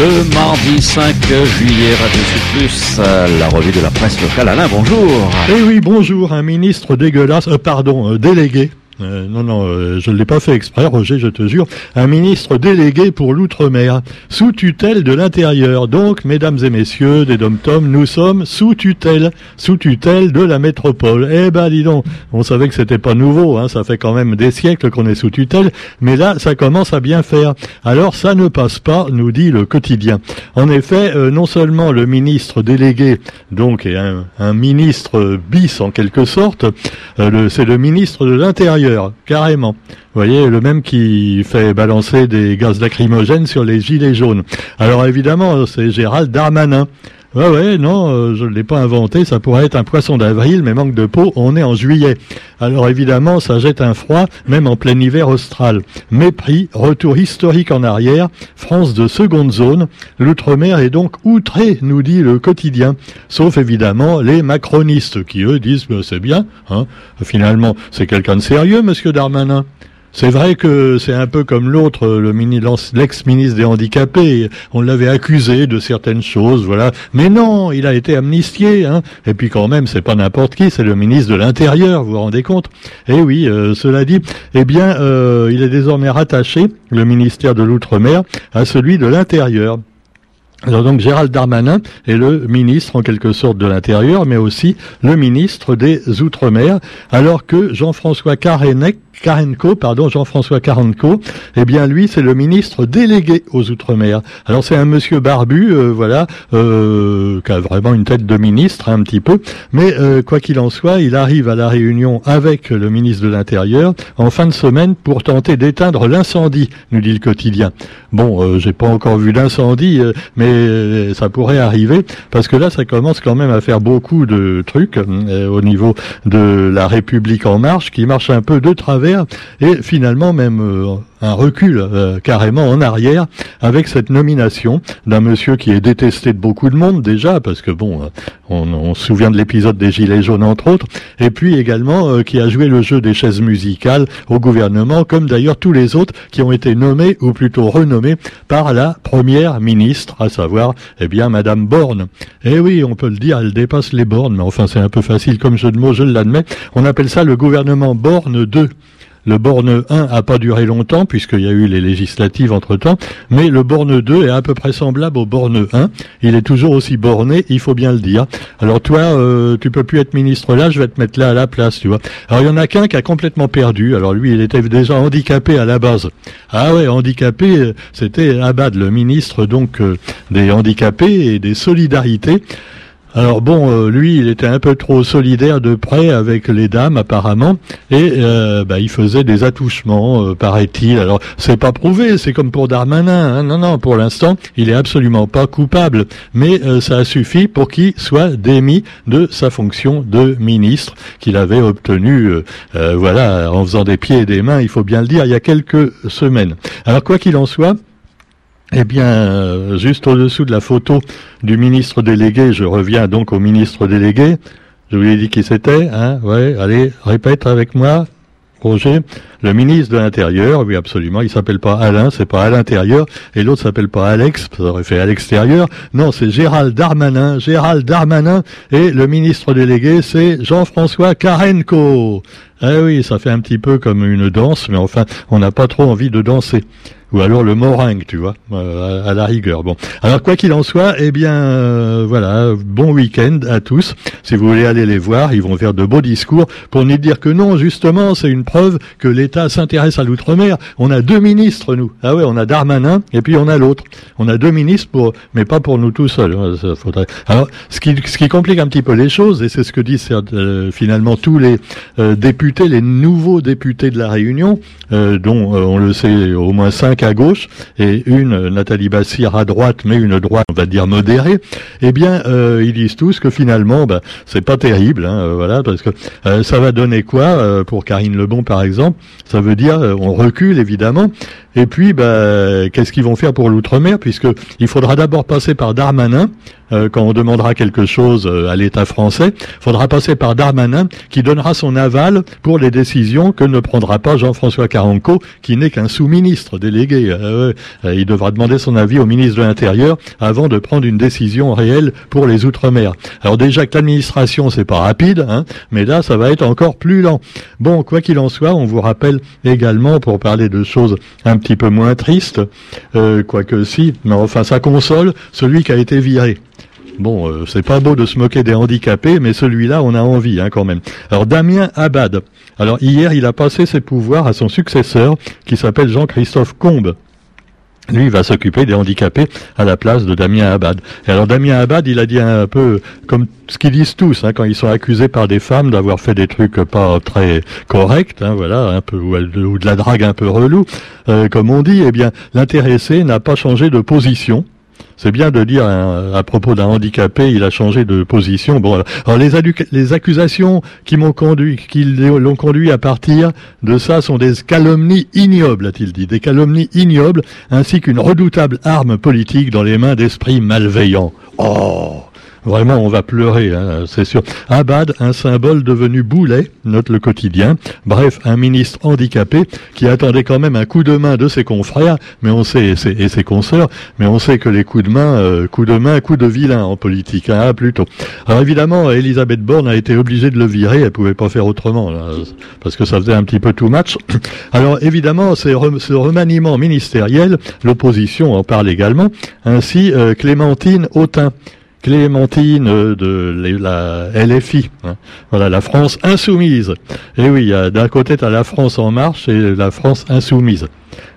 Le mardi 5 juillet, Radio Plus, la revue de la presse locale. Alain, bonjour. Eh oui, bonjour. Un ministre dégueulasse, euh, pardon, euh, délégué euh, non, non, euh, je ne l'ai pas fait exprès, Roger, je te jure. Un ministre délégué pour l'outre-mer, sous tutelle de l'intérieur. Donc, mesdames et messieurs des dom-tom, nous sommes sous tutelle, sous tutelle de la métropole. Eh ben, dis donc, on savait que c'était pas nouveau, hein, ça fait quand même des siècles qu'on est sous tutelle, mais là, ça commence à bien faire. Alors, ça ne passe pas, nous dit le quotidien. En effet, euh, non seulement le ministre délégué, donc, est un, un ministre bis en quelque sorte, c'est le ministre de l'intérieur carrément. Vous voyez, le même qui fait balancer des gaz lacrymogènes sur les gilets jaunes. Alors évidemment, c'est Gérald Darmanin. Ouais, ouais, non, euh, je ne l'ai pas inventé, ça pourrait être un poisson d'avril, mais manque de peau, on est en juillet. Alors évidemment, ça jette un froid, même en plein hiver austral. Mépris, retour historique en arrière, France de seconde zone, l'outre-mer est donc outré, nous dit le quotidien. Sauf évidemment les macronistes, qui eux disent que c'est bien, hein. Finalement, c'est quelqu'un de sérieux, monsieur Darmanin. C'est vrai que c'est un peu comme l'autre, le l'ex-ministre des handicapés. On l'avait accusé de certaines choses, voilà. Mais non, il a été amnistié. Hein. Et puis quand même, c'est pas n'importe qui, c'est le ministre de l'Intérieur. Vous vous rendez compte Eh oui, euh, cela dit, eh bien, euh, il est désormais rattaché, le ministère de l'Outre-mer, à celui de l'Intérieur. Alors donc Gérald Darmanin est le ministre en quelque sorte de l'Intérieur, mais aussi le ministre des Outre-mer, alors que Jean-François Carenec Karenko, pardon, Jean-François Karenko, eh bien lui c'est le ministre délégué aux Outre-mer. Alors c'est un monsieur barbu, euh, voilà, euh, qui a vraiment une tête de ministre un petit peu, mais euh, quoi qu'il en soit, il arrive à la réunion avec le ministre de l'Intérieur en fin de semaine pour tenter d'éteindre l'incendie, nous dit le quotidien. Bon, j'ai pas encore vu d'incendie, mais ça pourrait arriver parce que là ça commence quand même à faire beaucoup de trucs au niveau de la République en marche qui marche un peu de travers et finalement même euh, un recul euh, carrément en arrière avec cette nomination d'un monsieur qui est détesté de beaucoup de monde déjà parce que bon, euh, on, se souvient de l'épisode des Gilets jaunes entre autres, et puis également qui a joué le jeu des chaises musicales au gouvernement, comme d'ailleurs tous les autres qui ont été nommés ou plutôt renommés par la première ministre, à savoir eh bien Madame Borne. Eh oui, on peut le dire, elle dépasse les bornes, mais enfin c'est un peu facile comme jeu de mots, je l'admets. On appelle ça le gouvernement Borne 2. Le borne 1 a pas duré longtemps puisqu'il y a eu les législatives entre-temps, mais le borne 2 est à peu près semblable au borne 1. Il est toujours aussi borné, il faut bien le dire. Alors toi, euh, tu peux plus être ministre là, je vais te mettre là à la place, tu vois. Alors il y en a qu'un qui a complètement perdu. Alors lui, il était déjà handicapé à la base. Ah ouais, handicapé, c'était Abad, le ministre donc euh, des handicapés et des solidarités. Alors bon, euh, lui, il était un peu trop solidaire de près avec les dames apparemment, et euh, bah, il faisait des attouchements, euh, paraît-il. Alors c'est pas prouvé, c'est comme pour Darmanin. Hein. Non, non, pour l'instant, il est absolument pas coupable, mais ça a suffi pour qu'il soit démis de sa fonction de ministre qu'il avait obtenu, voilà, en faisant des pieds et des mains, il faut bien le dire, il y a quelques semaines. Alors quoi qu'il en soit. Eh bien, euh, juste au-dessous de la photo du ministre délégué, je reviens donc au ministre délégué. Je vous ai dit qui c'était, hein Ouais, allez, répète avec moi, Roger. Le ministre de l'Intérieur, oui absolument, il s'appelle pas Alain, c'est pas à l'intérieur, et l'autre s'appelle pas Alex, ça aurait fait à l'extérieur. Non, c'est Gérald Darmanin, Gérald Darmanin, et le ministre délégué, c'est Jean-François Karenko. Eh oui, ça fait un petit peu comme une danse, mais enfin, on n'a pas trop envie de danser ou alors le moringue, tu vois, euh, à, la rigueur. Bon, alors quoi qu'il en soit, eh bien, euh, voilà, bon week-end à tous. Si vous voulez aller les voir, ils vont faire de beaux discours pour nous dire que non, justement, c'est une preuve que l'État s'intéresse à l'outre-mer. On a deux ministres, nous. Ah ouais, on a Darmanin et puis on a l'autre. On a deux ministres pour, mais pas pour nous tout seuls. Hein. Alors, ce qui, ce qui complique un petit peu les choses, et c'est ce que disent euh, finalement tous les députés, les nouveaux députés de la Réunion, dont on le sait au moins cinq à gauche et une Nathalie Bassir à droite, mais une droite, on va dire modérée, eh bien, euh, ils disent tous que finalement, bah, c'est pas terrible, hein, euh, voilà, parce que euh, ça va donner quoi pour Karine Lebon, par exemple? Ça veut dire, on recule évidemment, et puis, bah, qu'est-ce qu'ils vont faire pour l'outre-mer Puisque il faudra d'abord passer par Darmanin, euh, quand on demandera quelque chose euh, à l'État français, faudra passer par Darmanin qui donnera son aval pour les décisions que ne prendra pas Jean-François Caranco, qui n'est qu'un sous-ministre délégué. il devra demander son avis au ministre de l'Intérieur avant de prendre une décision réelle pour les Outre-mer. Alors déjà que l'administration, c'est pas rapide, hein, mais là, ça va être encore plus lent. Bon, quoi qu'il en soit, on vous rappelle également, pour parler de choses petit peu moins tristes, euh, quoique si, mais enfin, ça console celui qui a été viré. Bon, euh, c'est pas beau de se moquer des handicapés, mais celui-là, on a envie hein, quand même. Alors Damien Abad. Alors hier, il a passé ses pouvoirs à son successeur, qui s'appelle Jean-Christophe Combe. Lui, va s'occuper des handicapés à la place de Damien Abad. Et alors Damien Abad, il a dit un peu comme ce qu'ils disent tous hein, quand ils sont accusés par des femmes d'avoir fait des trucs pas très corrects, hein, voilà, un peu ou, de la drague un peu relou, euh, comme on dit. Eh bien, l'intéressé n'a pas changé de position. C'est bien de dire hein, à propos d'un handicapé, il a changé de position. Bon, les, les accusations qui m'ont conduit, qui l'ont conduit à partir de ça sont des calomnies ignobles, a-t-il dit, des calomnies ignobles, ainsi qu'une redoutable arme politique dans les mains d'esprits malveillants. Oh Vraiment, on va pleurer, hein, c'est sûr. Abad, un symbole devenu boulet, note le quotidien. Bref, un ministre handicapé qui attendait quand même un coup de main de ses confrères, mais on sait et ses, consoeurs, mais on sait que les coups de main, euh, coups de main, coups de vilain en politique, hein, plutôt. Alors évidemment, Elisabeth Borne a été obligée de le virer, elle pouvait pas faire autrement, parce que ça faisait un petit peu too much. Alors évidemment, ce remaniement ministériel, l'opposition en parle également, ainsi euh, Clémentine Autain. Clémentine de la LFI, hein. voilà la France insoumise. Et oui, d'un côté as la France en marche et la France insoumise.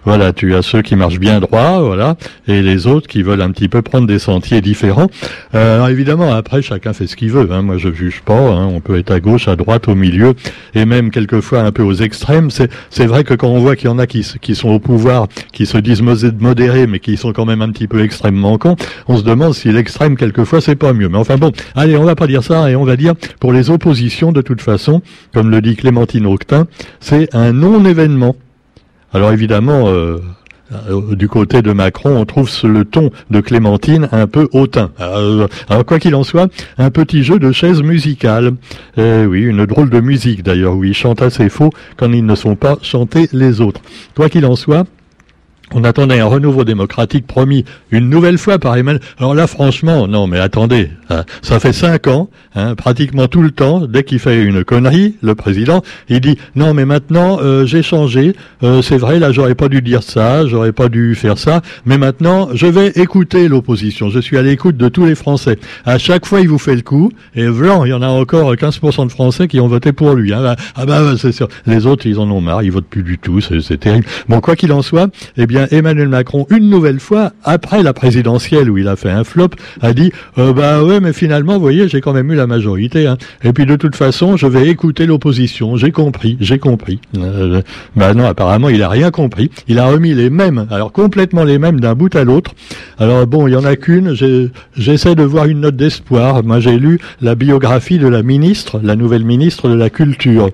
Voilà, tu as ceux qui marchent bien droit, voilà, et les autres qui veulent un petit peu prendre des sentiers différents. Euh, évidemment, après, chacun fait ce qu'il veut. Hein. Moi, je juge pas. Hein. On peut être à gauche, à droite, au milieu, et même quelquefois un peu aux extrêmes. C'est vrai que quand on voit qu'il y en a qui, qui sont au pouvoir, qui se disent modérés, mais qui sont quand même un petit peu extrêmement cons, on se demande si l'extrême, quelquefois, c'est pas mieux. Mais enfin bon, allez, on va pas dire ça, et on va dire, pour les oppositions, de toute façon, comme le dit Clémentine Auctin, c'est un non-événement. Alors évidemment, euh, euh, du côté de Macron, on trouve le ton de Clémentine un peu hautain. Euh, alors, quoi qu'il en soit, un petit jeu de chaises musicales. Eh oui, une drôle de musique d'ailleurs, oui, ils chantent assez faux quand ils ne sont pas chantés les autres. Quoi qu'il en soit, on attendait un renouveau démocratique promis une nouvelle fois par Emmanuel. Alors là, franchement, non, mais attendez, hein, ça fait cinq ans, hein, pratiquement tout le temps, dès qu'il fait une connerie, le président, il dit non, mais maintenant euh, j'ai changé. Euh, c'est vrai, là, j'aurais pas dû dire ça, j'aurais pas dû faire ça, mais maintenant, je vais écouter l'opposition. Je suis à l'écoute de tous les Français. À chaque fois, il vous fait le coup, et blanc, il y en a encore 15% de Français qui ont voté pour lui. Hein. Ah bah, c'est sûr. Les autres, ils en ont marre, ils votent plus du tout, c'est terrible. Bon, quoi qu'il en soit, eh bien Emmanuel Macron, une nouvelle fois, après la présidentielle où il a fait un flop, a dit euh, bah ouais, mais finalement, vous voyez, j'ai quand même eu la majorité. Hein. Et puis de toute façon, je vais écouter l'opposition. J'ai compris, j'ai compris. Euh, bah non, apparemment, il a rien compris. Il a remis les mêmes, alors complètement les mêmes d'un bout à l'autre. Alors bon, il y en a qu'une. J'essaie de voir une note d'espoir. Moi, j'ai lu la biographie de la ministre, la nouvelle ministre de la Culture.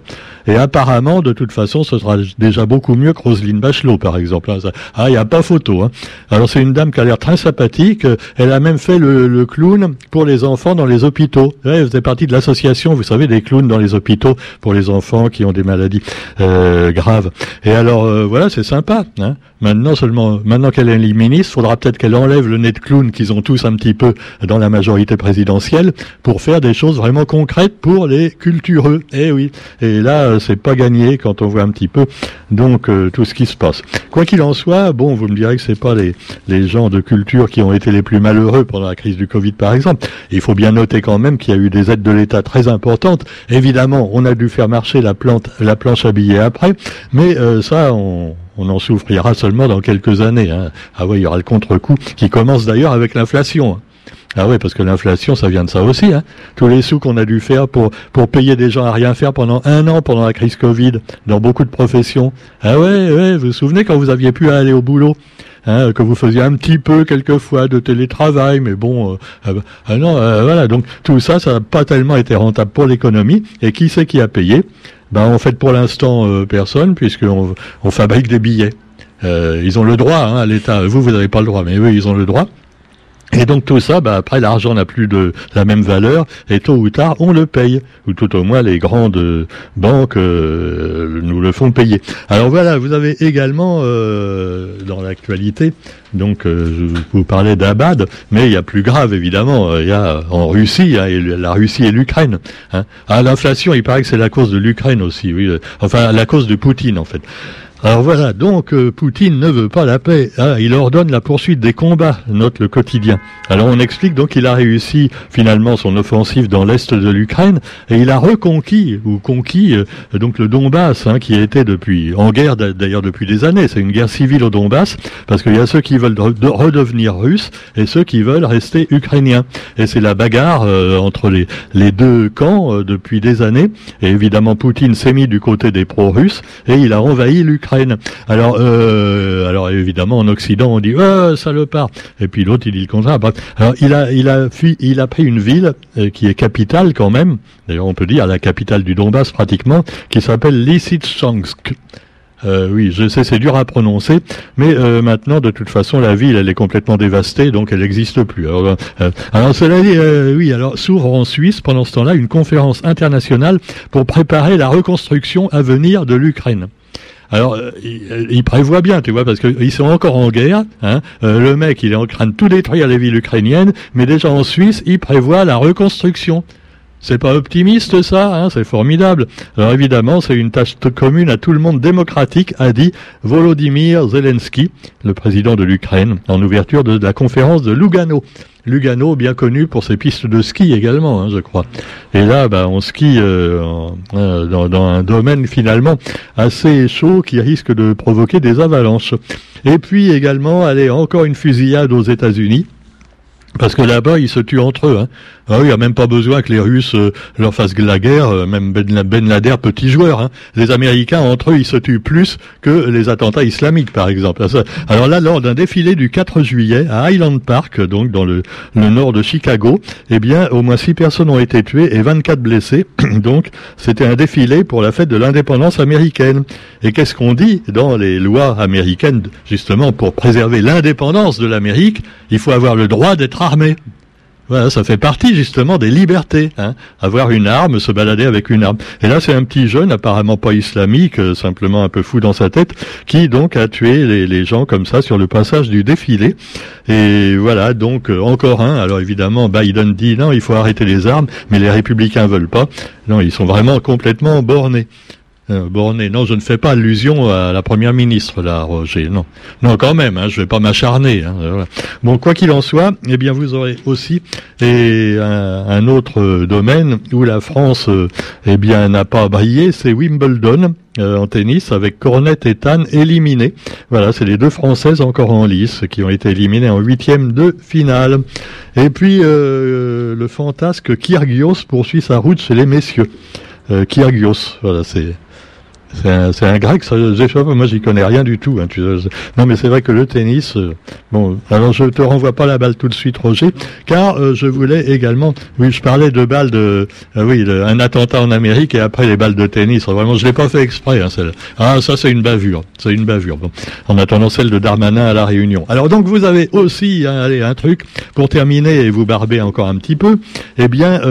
Et apparemment, de toute façon, ce sera déjà beaucoup mieux que Roselyne Bachelot, par exemple. Ah, il n'y a pas photo. Hein. Alors c'est une dame qui a l'air très sympathique. Elle a même fait le, clown pour les enfants dans les hôpitaux. elle faisait partie de l'association, vous savez, des clowns dans les hôpitaux pour les enfants qui ont des maladies euh, graves. Et alors euh, voilà, c'est sympa. Hein. Maintenant seulement, maintenant qu'elle est ministre, faudra peut-être qu'elle enlève le nez de clown qu'ils ont tous un petit peu dans la majorité présidentielle pour faire des choses vraiment concrètes pour les cultureux. Eh oui. Et là, c'est pas gagné quand on voit un petit peu donc euh, tout ce qui se passe. Quoi qu'il en soit, bon, vous me direz que c'est pas les, gens de culture qui ont été les plus malheureux pendant la crise du Covid, par exemple. Il faut bien noter quand même qu'il y a eu des aides de l'État très importantes. Évidemment, on a dû faire marcher la plante, la planche à billets après, mais euh, ça, on, on en souffrira seulement dans quelques années. Hein. Ah oui, il y aura le contre-coup qui commence d'ailleurs avec l'inflation. Ah oui, parce que l'inflation, ça vient de ça aussi. Hein. Tous les sous qu'on a dû faire pour pour payer des gens à rien faire pendant un an pendant la crise Covid dans beaucoup de professions. Ah ouais, ouais. Vous vous souvenez quand vous aviez pu aller au boulot, hein, que vous faisiez un petit peu quelquefois de télétravail, mais bon, euh, ah bah, ah non, euh, voilà. Donc tout ça, ça n'a pas tellement été rentable pour l'économie. Et qui c'est qui a payé? Ben en fait, pour l'instant, euh, personne, puisqu'on on fabrique des billets. ils ont le droit, hein, à l'État. Vous, vous n'avez pas le droit, mais eux, ils ont le droit. Et donc tout ça, bah, après l'argent n'a plus de la même valeur et tôt ou tard on le paye, ou tout au moins les grandes banques euh, nous le font payer. Alors voilà, vous avez également euh, dans l'actualité, donc euh, je vous parlais d'Abad, mais il y a plus grave évidemment, il y a en Russie, la Russie et l'Ukraine. Hein. Ah, l'inflation, il paraît que c'est la cause de l'Ukraine aussi, oui, enfin la cause de Poutine en fait. Alors voilà, donc euh, Poutine ne veut pas la paix. Hein, il ordonne la poursuite des combats, note le quotidien. Alors on explique donc qu'il a réussi finalement son offensive dans l'est de l'Ukraine et il a reconquis ou conquis euh, donc le Donbass, hein, qui était depuis en guerre d'ailleurs depuis des années. C'est une guerre civile au Donbass parce qu'il y a ceux qui veulent redevenir russes et ceux qui veulent rester ukrainiens. Et c'est la bagarre euh, entre les, les deux camps depuis des années. Et évidemment Poutine s'est mis du côté des pro-russes et il a envahi l'Ukraine. Alors, euh, alors évidemment, en Occident, on dit oh, salopard, et puis l'autre il dit le contraire. Alors, il a, il a fui, il a pris une ville euh, qui est capitale quand même. D'ailleurs, on peut dire la capitale du Donbass pratiquement, qui s'appelle Lysychansk. Euh, oui, je sais, c'est dur à prononcer, mais maintenant, de toute façon, la ville, elle est complètement dévastée, donc elle n'existe plus. Alors, alors, cela dit, oui, alors s'ouvre en Suisse pendant ce temps-là une conférence internationale pour préparer la reconstruction à venir de l'Ukraine. Alors, euh, il, prévoit bien, tu vois, parce qu'ils sont encore en guerre. Hein. Euh, le mec, il est en train de tout détruire les villes ukrainiennes, mais déjà en Suisse, il prévoit la reconstruction. C'est pas optimiste ça, hein, c'est formidable. Alors évidemment, c'est une tâche commune à tout le monde démocratique, a dit Volodymyr Zelensky, le président de l'Ukraine, en ouverture de la conférence de Lugano. Lugano, bien connu pour ses pistes de ski également, hein, je crois. Et là, bah, on skie euh, euh, dans, un domaine finalement assez chaud qui risque de provoquer des avalanches. Et puis également, allez, encore une fusillade aux États-Unis. Parce que là-bas, ils se tuent entre eux. Hein. Ah il n'y a même pas besoin que les Russes euh, leur fassent la guerre, euh, même Ben, ben Laden, petit joueur. Hein. Les Américains, entre eux, ils se tuent plus que les attentats islamiques, par exemple. Alors là, lors d'un défilé du 4 juillet à Highland Park, donc dans le, nord de Chicago, eh bien, au moins 6 personnes ont été tuées et 24 blessées. donc, c'était un défilé pour la fête de l'indépendance américaine. Et qu'est-ce qu'on dit dans les lois américaines, justement, pour préserver l'indépendance de l'Amérique? Il faut avoir le droit d'être armé. Voilà, ça fait partie justement des libertés. Hein. Avoir une arme, se balader avec une arme. Et là, c'est un petit jeune, apparemment pas islamique, euh, simplement un peu fou dans sa tête, qui donc a tué les, gens comme ça sur le passage du défilé. Et voilà, donc euh, encore un. Alors évidemment, Biden dit non, il faut arrêter les armes, mais les républicains veulent pas. Non, ils sont vraiment complètement bornés. Euh, borné. Non, je ne fais pas allusion à la première ministre, là, Roger. Non, non, quand même. Hein, je vais pas m'acharner. Hein, Bon, quoi qu'il en soit, eh bien, vous aurez aussi et un, autre domaine où la France, euh, eh bien, n'a pas brillé, c'est Wimbledon. Euh, en tennis avec Cornet et Tan éliminés. Voilà, c'est les deux Françaises encore en lice qui ont été éliminées en huitième de finale. Et puis le fantasque Kyrgios poursuit sa route chez les messieurs. Kyrgios, voilà, c'est c'est un, un, grec, ça, moi j'y connais rien du tout. Hein, tu, non mais c'est vrai que le tennis, euh, bon, alors je te renvoie pas la balle tout de suite Roger, car euh, je voulais également, oui je parlais de balles de, euh, oui, un attentat en Amérique et après les balles de tennis, vraiment je l'ai pas fait exprès. Hein, ah ça c'est une bavure, c'est une bavure. Bon, en attendant celle de Darmanin à la Réunion. Alors donc vous avez aussi, hein, allez un truc pour terminer et vous barber encore un petit peu, eh bien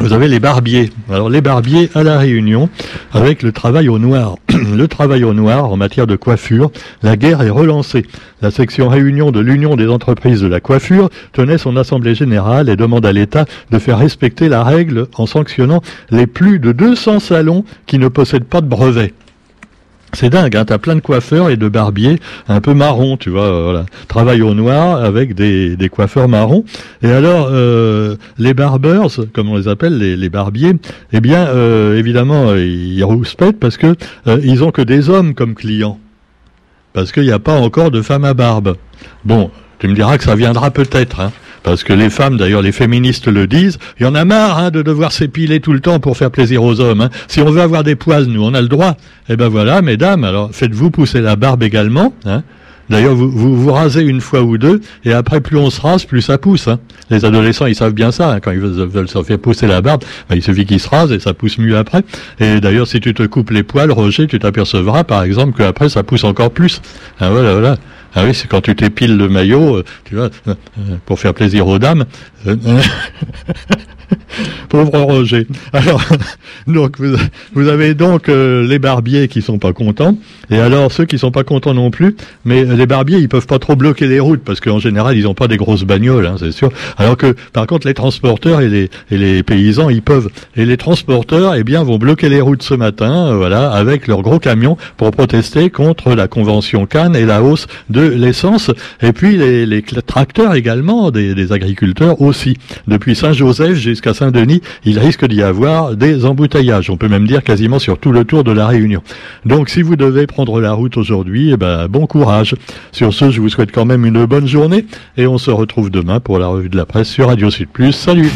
vous avez les barbiers. Alors les barbiers à la Réunion, avec le travail au noir. le travail au noir en matière de coiffure, la guerre est relancée. La section Réunion de l'Union des entreprises de la coiffure tenait son assemblée générale et demande à l'État de faire respecter la règle en sanctionnant les plus de 200 salons qui ne possèdent pas de brevet. C'est dingue, hein, t'as plein de coiffeurs et de barbiers un peu marrons, tu vois, euh, voilà. Travail au noir avec des, coiffeurs marrons. Et alors, euh, les barbers, comme on les appelle, les, les barbiers, eh bien, euh, évidemment, ils rouspètent parce que ils ont que des hommes comme clients. Parce qu'il n'y a pas encore de femmes à barbe. Bon, tu me diras que ça viendra peut-être, hein parce que les femmes, d'ailleurs les féministes le disent, il y en a marre hein, de devoir s'épiler tout le temps pour faire plaisir aux hommes. Hein. Si on veut avoir des poils, nous, on a le droit. Eh ben voilà, mesdames, alors faites-vous pousser la barbe également. Hein. D'ailleurs, vous, vous, rasez une fois ou deux, et après, plus on se rase, plus ça pousse. Hein. Les adolescents, ils savent bien ça. Quand ils veulent, se faire pousser la barbe, ben, il suffit qu'ils se rasent et ça pousse mieux après. Et d'ailleurs, si tu te coupes les poils, Roger, tu t'apercevras, par exemple, qu'après, ça pousse encore plus. voilà, voilà. Ah oui, c'est quand tu t'épiles le maillot, euh, tu vois, euh, pour faire plaisir aux dames. Pauvre Roger. Alors, donc vous, avez donc euh, les barbiers qui sont pas contents, et alors ceux qui sont pas contents non plus. Mais les barbiers, ils peuvent pas trop bloquer les routes parce qu'en général, ils ont pas des grosses bagnoles, hein, c'est sûr. Alors que, par contre, les transporteurs et les, et les paysans, ils peuvent. Et les transporteurs, eh bien, vont bloquer les routes ce matin, euh, voilà, avec leurs gros camions pour protester contre la convention Cannes et la hausse de l'essence. Et puis les, tracteurs également, des, des agriculteurs aussi. Depuis Saint-Joseph jusqu'à Saint-Denis, il risque d'y avoir des embouteillages. On peut même dire quasiment sur tout le tour de la Réunion. Donc si vous devez prendre la route aujourd'hui, eh ben, bon courage. Sur ce, je vous souhaite quand même une bonne journée et on se retrouve demain pour la revue de la presse sur Radio Sud Plus. Salut